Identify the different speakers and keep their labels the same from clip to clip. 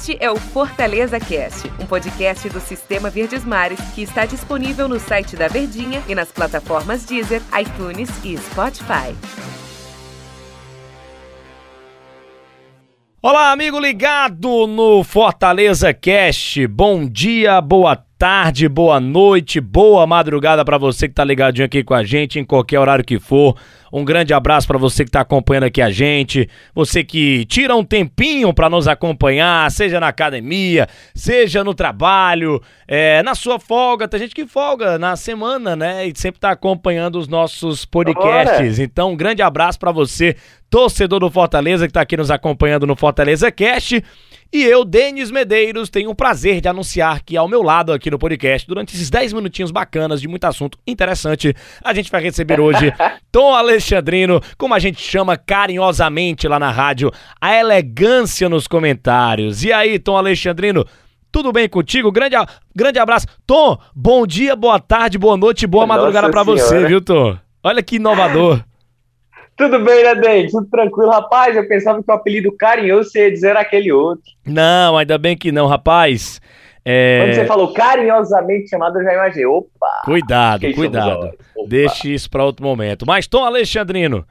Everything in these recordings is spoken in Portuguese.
Speaker 1: Este é o Fortaleza Cast, um podcast do Sistema Verdes Mares que está disponível no site da Verdinha e nas plataformas Deezer, iTunes e Spotify.
Speaker 2: Olá, amigo ligado no Fortaleza Cast. Bom dia, boa tarde, boa noite, boa madrugada para você que tá ligadinho aqui com a gente em qualquer horário que for. Um grande abraço para você que está acompanhando aqui a gente, você que tira um tempinho para nos acompanhar, seja na academia, seja no trabalho, é, na sua folga. Tem gente que folga na semana, né? E sempre está acompanhando os nossos podcasts. Bora. Então, um grande abraço para você, torcedor do Fortaleza, que está aqui nos acompanhando no Fortaleza Cast. E eu, Denis Medeiros, tenho o prazer de anunciar que ao meu lado aqui no podcast, durante esses 10 minutinhos bacanas de muito assunto interessante, a gente vai receber hoje Tom Alexandrino, como a gente chama carinhosamente lá na rádio, a elegância nos comentários. E aí, Tom Alexandrino, tudo bem contigo? Grande, grande abraço. Tom, bom dia, boa tarde, boa noite, boa Nossa madrugada para você, viu, Tom? Olha que inovador.
Speaker 3: Tudo bem, né, Dente? Tudo tranquilo. Rapaz, eu pensava que o apelido carinhoso você ia dizer aquele outro.
Speaker 2: Não, ainda bem que não, rapaz.
Speaker 3: É... Quando você falou carinhosamente chamado, eu já imaginei. Opa!
Speaker 2: Cuidado, cuidado. Deixe isso para outro momento. Mas, Tom Alexandrino,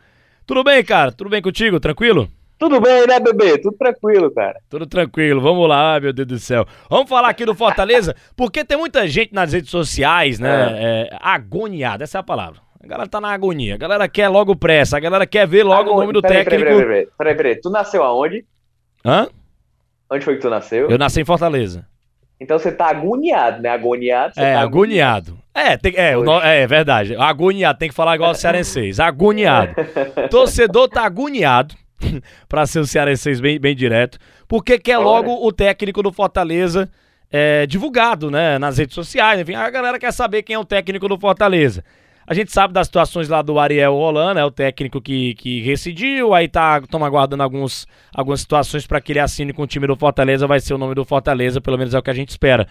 Speaker 2: tudo bem, cara? Tudo bem contigo? Tranquilo?
Speaker 3: Tudo bem, né, bebê? Tudo tranquilo, cara.
Speaker 2: Tudo tranquilo. Vamos lá, meu Deus do céu. Vamos falar aqui do Fortaleza, porque tem muita gente nas redes sociais, né? É. É, agoniada, essa é a palavra. A galera tá na agonia. A galera quer logo pressa. A galera quer ver logo o nome do peraí, técnico.
Speaker 3: Peraí, peraí, peraí, peraí. Tu nasceu aonde?
Speaker 2: Hã?
Speaker 3: Onde foi que tu nasceu?
Speaker 2: Eu nasci em Fortaleza.
Speaker 3: Então você tá agoniado, né? Agoniado.
Speaker 2: é,
Speaker 3: tá
Speaker 2: agoniado. É, tem, é, o, é, é verdade. Agoniado, tem que falar igual o cearenseis. Agoniado. Torcedor tá agoniado, pra ser o cearenseis bem, bem direto, porque quer logo o técnico do Fortaleza é, divulgado, né? Nas redes sociais. Enfim, a galera quer saber quem é o técnico do Fortaleza. A gente sabe das situações lá do Ariel Roland, é o técnico que, que residiu, aí tá estamos aguardando alguns, algumas situações para que ele assine com o time do Fortaleza, vai ser o nome do Fortaleza, pelo menos é o que a gente espera.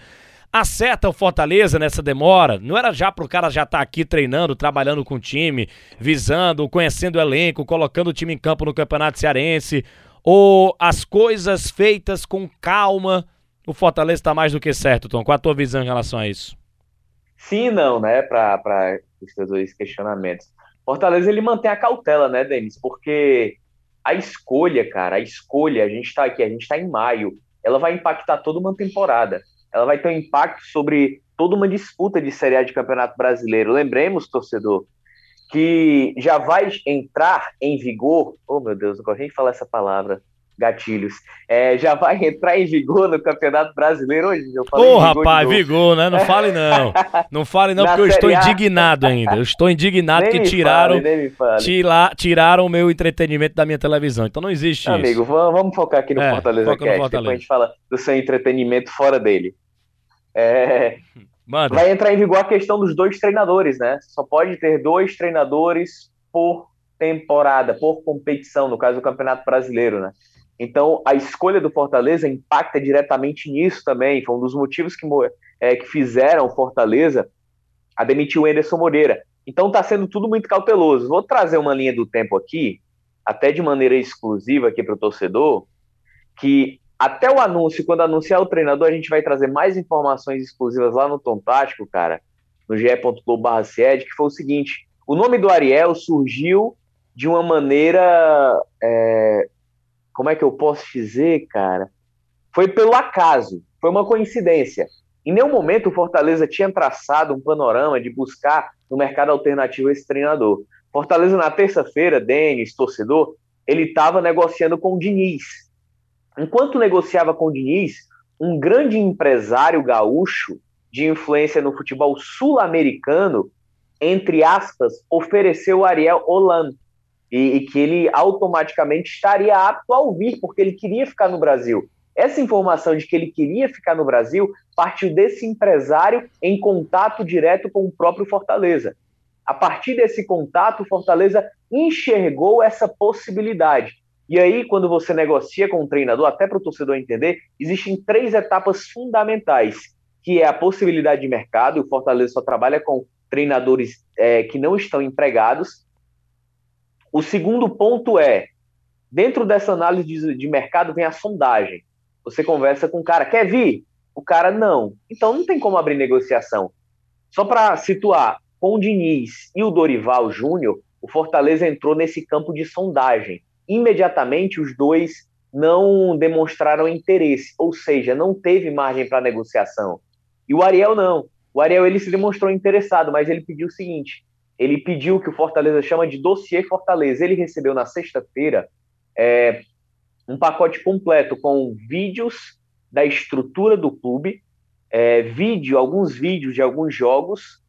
Speaker 2: Acerta o Fortaleza nessa demora? Não era já pro cara já estar tá aqui treinando, trabalhando com o time, visando, conhecendo o elenco, colocando o time em campo no Campeonato Cearense? Ou as coisas feitas com calma, o Fortaleza está mais do que certo, Tom? Qual a tua visão em relação a isso?
Speaker 3: Sim não, né? Para os seus dois questionamentos. Fortaleza ele mantém a cautela, né, Denis? Porque a escolha, cara, a escolha, a gente está aqui, a gente está em maio, ela vai impactar toda uma temporada. Ela vai ter um impacto sobre toda uma disputa de Série A de Campeonato Brasileiro. Lembremos, torcedor, que já vai entrar em vigor. Oh, meu Deus, não gosto de falar essa palavra gatilhos. É, já vai entrar em vigor no Campeonato Brasileiro hoje.
Speaker 2: Ô, oh, rapaz, vigor, né? Não fale não. Não fale não, porque eu estou indignado ainda. Eu estou indignado nem que tiraram, fale, tira, tiraram o meu entretenimento da minha televisão. Então não existe
Speaker 3: Amigo, isso. Amigo, vamos focar aqui no é, Fortaleza Cast, no Fortaleza. depois a gente fala do seu entretenimento fora dele. É, Manda. Vai entrar em vigor a questão dos dois treinadores, né? Só pode ter dois treinadores por temporada, por competição, no caso do Campeonato Brasileiro, né? Então, a escolha do Fortaleza impacta diretamente nisso também. Foi um dos motivos que, é, que fizeram o Fortaleza a demitir o Anderson Moreira. Então, está sendo tudo muito cauteloso. Vou trazer uma linha do tempo aqui, até de maneira exclusiva aqui para o torcedor, que até o anúncio, quando anunciar o treinador, a gente vai trazer mais informações exclusivas lá no Tom Tático, cara, no ge.globo.br, que foi o seguinte, o nome do Ariel surgiu de uma maneira é, como é que eu posso dizer, cara? Foi pelo acaso, foi uma coincidência. Em nenhum momento o Fortaleza tinha traçado um panorama de buscar no mercado alternativo esse treinador. Fortaleza, na terça-feira, Denis, torcedor, ele estava negociando com o Diniz. Enquanto negociava com o Diniz, um grande empresário gaúcho de influência no futebol sul-americano, entre aspas, ofereceu Ariel Hollande, e, e, que ele automaticamente estaria apto a ouvir, porque ele queria ficar no Brasil. Essa informação de que ele queria ficar no Brasil partiu desse empresário em contato direto com o próprio Fortaleza. A partir desse contato, o Fortaleza enxergou essa possibilidade. E aí, quando você negocia com o treinador, até para o torcedor entender, existem três etapas fundamentais, que é a possibilidade de mercado, o Fortaleza só trabalha com treinadores é, que não estão empregados, o segundo ponto é, dentro dessa análise de, mercado vem a sondagem. Você conversa com o cara, quer vir? O cara não. Então não tem como abrir negociação. Só para situar, com o Diniz e o Dorival Júnior, o Fortaleza entrou nesse campo de sondagem. Imediatamente os dois não demonstraram interesse, ou seja, não teve margem para negociação. E o Ariel não. O Ariel ele se demonstrou interessado, mas ele pediu o seguinte: ele pediu que o Fortaleza chama de dossiê Fortaleza. Ele recebeu na sexta-feira é, um pacote completo com vídeos da estrutura do clube, é, vídeo, alguns vídeos de alguns jogos,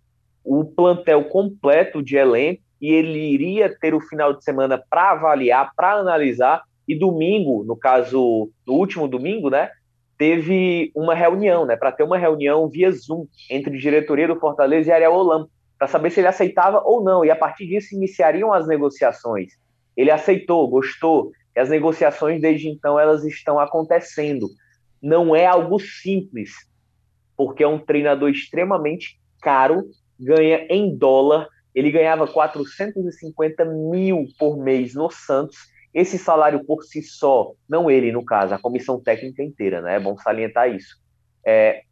Speaker 3: o plantel completo de elenco, e ele iria ter o final de semana para avaliar, para analisar, e domingo, no caso, no último domingo, né, teve uma reunião, né, para ter uma reunião via Zoom entre diretoria do Fortaleza e Ariel Holan, para saber se ele aceitava ou não, e a partir disso iniciariam as negociações. Ele aceitou, gostou, e as negociações desde então elas estão acontecendo. Não é algo simples, porque é um treinador extremamente caro, ganha em dólar, ele ganhava 450 mil por mês no Santos. Esse salário por si só, não ele no caso, a comissão técnica inteira, né? É bom salientar isso. É,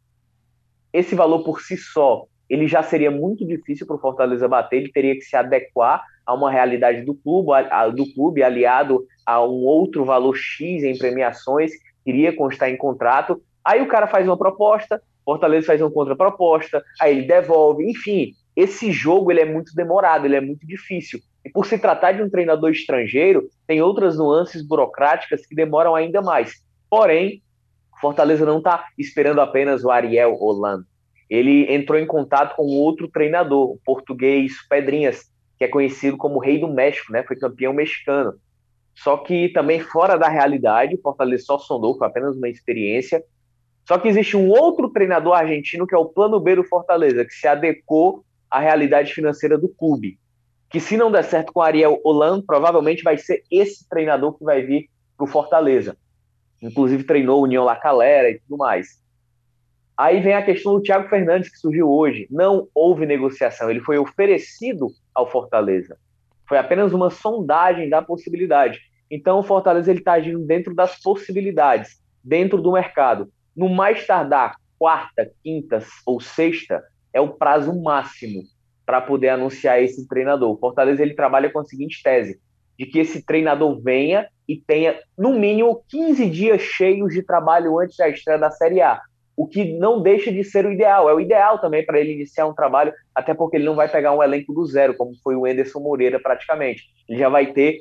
Speaker 3: esse valor por si só, ele já seria muito difícil para o Fortaleza bater, ele teria que se adequar a uma realidade do clube, a, do clube aliado a um outro valor X em premiações, iria constar em contrato. Aí o cara faz uma proposta, Fortaleza faz uma contraproposta, aí ele devolve, enfim, esse jogo ele é muito demorado, ele é muito difícil. E por se tratar de um treinador estrangeiro, tem outras nuances burocráticas que demoram ainda mais. Porém, Fortaleza não está esperando apenas o Ariel Holland. Ele entrou em contato com outro treinador, o português Pedrinhas, que é conhecido como Rei do México, né? Foi campeão mexicano. Só que também fora da realidade, o Fortaleza só sondou, foi apenas uma experiência. Só que existe um outro treinador argentino que é o plano B do Fortaleza, que se adequou à realidade financeira do clube. Que se não der certo com Ariel Hollande, provavelmente vai ser esse treinador que vai vir para o Fortaleza. Inclusive treinou União La Calera e tudo mais. Aí vem a questão do Thiago Fernandes, que surgiu hoje. Não houve negociação, ele foi oferecido ao Fortaleza. Foi apenas uma sondagem da possibilidade. Então, o Fortaleza está agindo dentro das possibilidades, dentro do mercado. No mais tardar, quarta, quinta ou sexta, é o prazo máximo para poder anunciar esse treinador. O Fortaleza ele trabalha com a seguinte tese: de que esse treinador venha e tenha, no mínimo, 15 dias cheios de trabalho antes da estreia da Série A o que não deixa de ser o ideal. É o ideal também para ele iniciar um trabalho, até porque ele não vai pegar um elenco do zero, como foi o Enderson Moreira praticamente. Ele já vai ter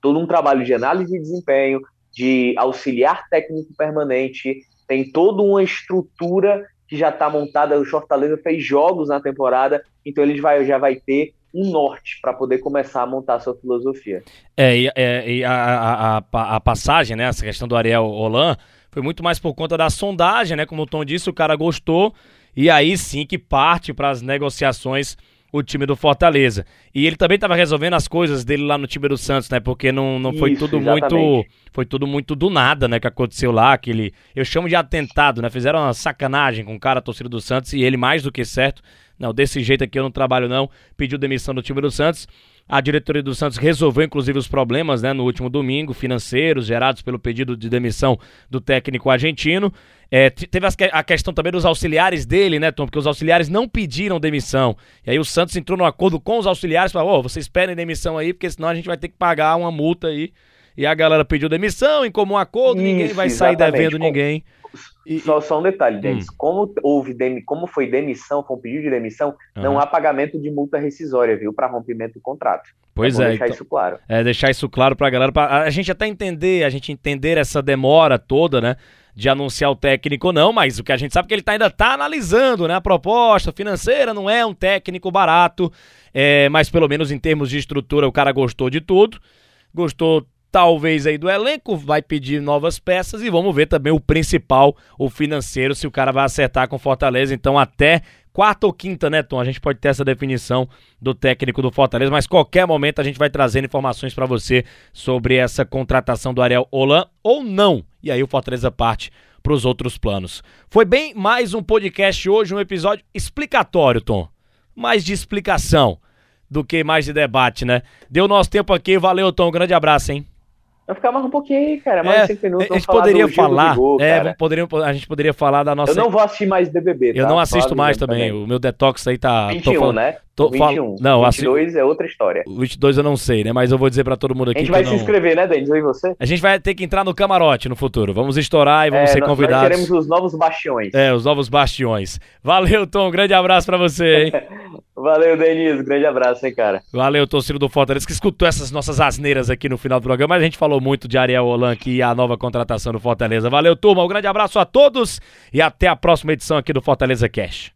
Speaker 3: todo um trabalho de análise de desempenho, de auxiliar técnico permanente, tem toda uma estrutura que já está montada. O Fortaleza fez jogos na temporada, então ele vai, já vai ter um norte para poder começar a montar a sua filosofia.
Speaker 2: É, e, é, e a, a, a, a, passagem, né, essa questão do Ariel Holan, foi muito mais por conta da sondagem, né? Como o Tom disse, o cara gostou. E aí sim que parte para as negociações o time do Fortaleza. E ele também estava resolvendo as coisas dele lá no time do Santos, né? Porque não, não foi Isso, tudo exatamente. muito. Foi tudo muito do nada, né? Que aconteceu lá. Aquele. Eu chamo de atentado, né? Fizeram uma sacanagem com o cara, torcida do Santos, e ele mais do que certo. Não, desse jeito aqui eu não trabalho, não. Pediu demissão do time do Santos. A diretoria do Santos resolveu, inclusive, os problemas né, no último domingo, financeiros, gerados pelo pedido de demissão do técnico argentino. É, teve a questão também dos auxiliares dele, né, Tom? Porque os auxiliares não pediram demissão. E aí o Santos entrou no acordo com os auxiliares e falou: oh, vocês pedem demissão aí, porque senão a gente vai ter que pagar uma multa aí. A galera pediu demissão, em comum acordo, Isso, ninguém vai sair devendo ninguém.
Speaker 3: E, só, só um detalhe, Denis. Hum. Como houve demi, como foi demissão, foi um pedido de demissão, uhum. não há pagamento de multa rescisória, viu, para rompimento do contrato.
Speaker 2: Pois é. é
Speaker 3: deixar então, isso claro.
Speaker 2: É, deixar isso claro pra galera, pra a gente até entender, a gente entender essa demora toda, né? De anunciar o técnico ou não, mas o que a gente sabe é que ele tá, ainda tá analisando, né? A proposta financeira não é um técnico barato, é, mas pelo menos em termos de estrutura o cara gostou de tudo. Gostou talvez aí do elenco, vai pedir novas peças e vamos ver também o principal, o financeiro, se o cara vai acertar com Fortaleza. Então, até quarta ou quinta, né, Tom? A gente pode ter essa definição do técnico do Fortaleza, mas qualquer momento a gente vai trazendo informações para você sobre essa contratação do Ariel Holan ou não. E aí o Fortaleza parte para os outros planos. Foi bem mais um podcast hoje, um episódio explicatório, Tom. Mais de explicação do que mais de debate, né? Deu nosso tempo aqui, valeu, Tom. Grande abraço, hein?
Speaker 3: Vai ficar mais um pouquinho aí, cara. Mais
Speaker 2: é,
Speaker 3: 5 minutos.
Speaker 2: A gente poderia falar. Vigor, é, poderia, a gente poderia falar da nossa.
Speaker 3: Eu não vou assistir mais BBB.
Speaker 2: Tá? Eu não assisto mais também. também. O meu detox aí tá.
Speaker 3: 21, falando... né?
Speaker 2: Tô 21. Não,
Speaker 3: 22 assim, é outra história.
Speaker 2: O 22 eu não sei, né? Mas eu vou dizer pra todo mundo aqui.
Speaker 3: A gente vai
Speaker 2: não...
Speaker 3: se inscrever, né, Denis? Eu e você?
Speaker 2: A gente vai ter que entrar no camarote no futuro. Vamos estourar e vamos é, ser nós, convidados. Nós
Speaker 3: teremos os novos bastiões.
Speaker 2: É, os novos bastiões. Valeu, Tom. Um grande abraço pra você, hein?
Speaker 3: Valeu, Denis. Grande abraço, hein, cara.
Speaker 2: Valeu, torcedor do Fortaleza, que escutou essas nossas asneiras aqui no final do programa. Mas a gente falou muito de Ariel Holan aqui e a nova contratação do Fortaleza. Valeu, turma. Um grande abraço a todos e até a próxima edição aqui do Fortaleza Cash.